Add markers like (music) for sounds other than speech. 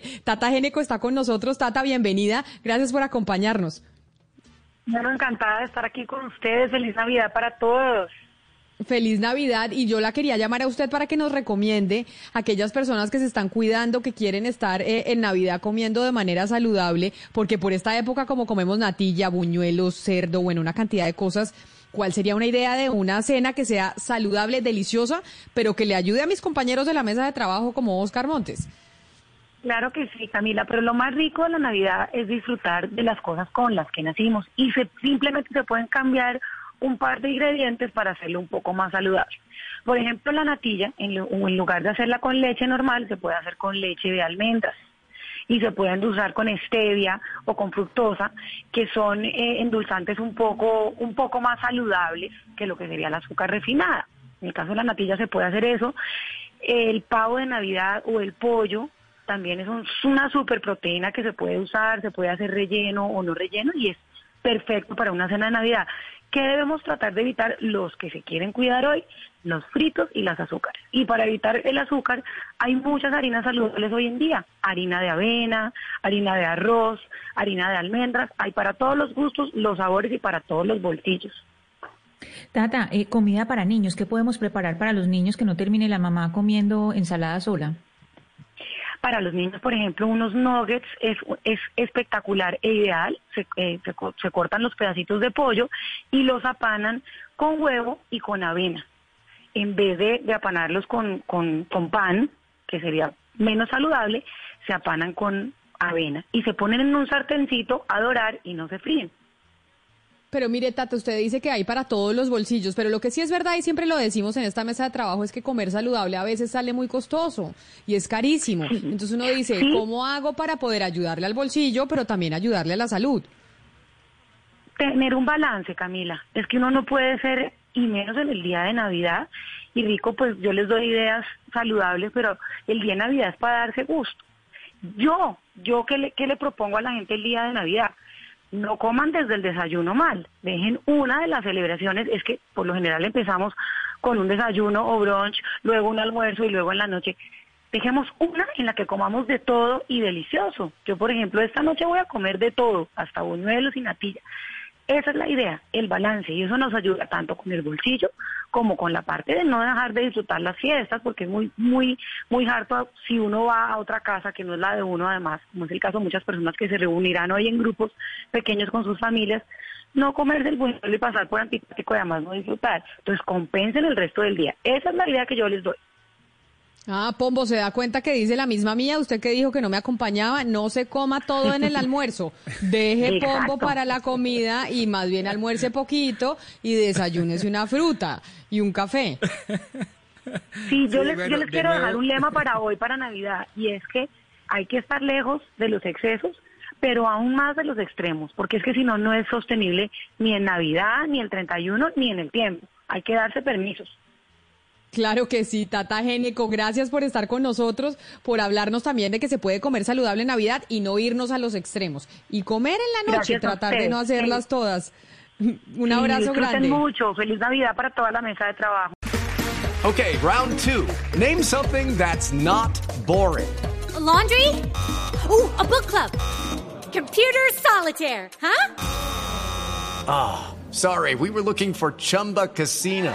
(laughs) Tata Géneco está con nosotros. Tata, bienvenida. Gracias por acompañarnos. Bueno, encantada de estar aquí con ustedes. Feliz Navidad para todos. Feliz Navidad y yo la quería llamar a usted para que nos recomiende a aquellas personas que se están cuidando, que quieren estar eh, en Navidad comiendo de manera saludable, porque por esta época como comemos natilla, buñuelos, cerdo, bueno, una cantidad de cosas, ¿cuál sería una idea de una cena que sea saludable, deliciosa, pero que le ayude a mis compañeros de la mesa de trabajo como Oscar Montes? Claro que sí, Camila, pero lo más rico de la Navidad es disfrutar de las cosas con las que nacimos y se, simplemente se pueden cambiar un par de ingredientes para hacerlo un poco más saludable. Por ejemplo, la natilla, en, en lugar de hacerla con leche normal, se puede hacer con leche de almendras y se pueden usar con stevia o con fructosa, que son eh, endulzantes un poco, un poco más saludables que lo que sería el azúcar refinada. En el caso de la natilla se puede hacer eso. El pavo de Navidad o el pollo también es, una super proteína que se puede usar, se puede hacer relleno o no relleno y es perfecto para una cena de Navidad. ¿Qué debemos tratar de evitar los que se quieren cuidar hoy? Los fritos y las azúcares. Y para evitar el azúcar hay muchas harinas saludables hoy en día. Harina de avena, harina de arroz, harina de almendras. Hay para todos los gustos, los sabores y para todos los bolsillos. Tata, eh, comida para niños. ¿Qué podemos preparar para los niños que no termine la mamá comiendo ensalada sola? Para los niños, por ejemplo, unos nuggets es, es espectacular e ideal. Se, eh, se, cortan los pedacitos de pollo y los apanan con huevo y con avena. En vez de, de apanarlos con, con, con pan, que sería menos saludable, se apanan con avena y se ponen en un sartencito a dorar y no se fríen. Pero mire, Tata, usted dice que hay para todos los bolsillos, pero lo que sí es verdad y siempre lo decimos en esta mesa de trabajo es que comer saludable a veces sale muy costoso y es carísimo. Entonces uno dice, ¿cómo hago para poder ayudarle al bolsillo, pero también ayudarle a la salud? Tener un balance, Camila. Es que uno no puede ser, y menos en el día de Navidad, y rico, pues yo les doy ideas saludables, pero el día de Navidad es para darse gusto. Yo, yo, ¿qué le, qué le propongo a la gente el día de Navidad? No coman desde el desayuno mal. Dejen una de las celebraciones, es que por lo general empezamos con un desayuno o brunch, luego un almuerzo y luego en la noche. Dejemos una en la que comamos de todo y delicioso. Yo, por ejemplo, esta noche voy a comer de todo, hasta buñuelos y natilla. Esa es la idea, el balance, y eso nos ayuda tanto con el bolsillo como con la parte de no dejar de disfrutar las fiestas, porque es muy, muy, muy harto si uno va a otra casa que no es la de uno, además, como es el caso de muchas personas que se reunirán hoy en grupos pequeños con sus familias, no comerse el buñuelo y pasar por antipático y además no disfrutar. Entonces compensen el resto del día. Esa es la idea que yo les doy. Ah, Pombo, se da cuenta que dice la misma mía, usted que dijo que no me acompañaba, no se coma todo en el almuerzo, deje (laughs) Pombo para la comida y más bien almuerce poquito y desayúnese una fruta y un café. Sí, yo les, yo les quiero dejar un lema para hoy, para Navidad, y es que hay que estar lejos de los excesos, pero aún más de los extremos, porque es que si no, no es sostenible ni en Navidad, ni el 31, ni en el tiempo. Hay que darse permisos. Claro que sí, Tata Génico, gracias por estar con nosotros, por hablarnos también de que se puede comer saludable en Navidad y no irnos a los extremos. Y comer en la noche, tratar de no hacerlas todas. (laughs) Un abrazo grande. mucho, feliz Navidad para toda la mesa de trabajo. Okay, round two. Name something that's not boring. laundry? Ooh, a book club. Computer solitaire, huh? Ah, sorry, we were looking for Chumba Casino.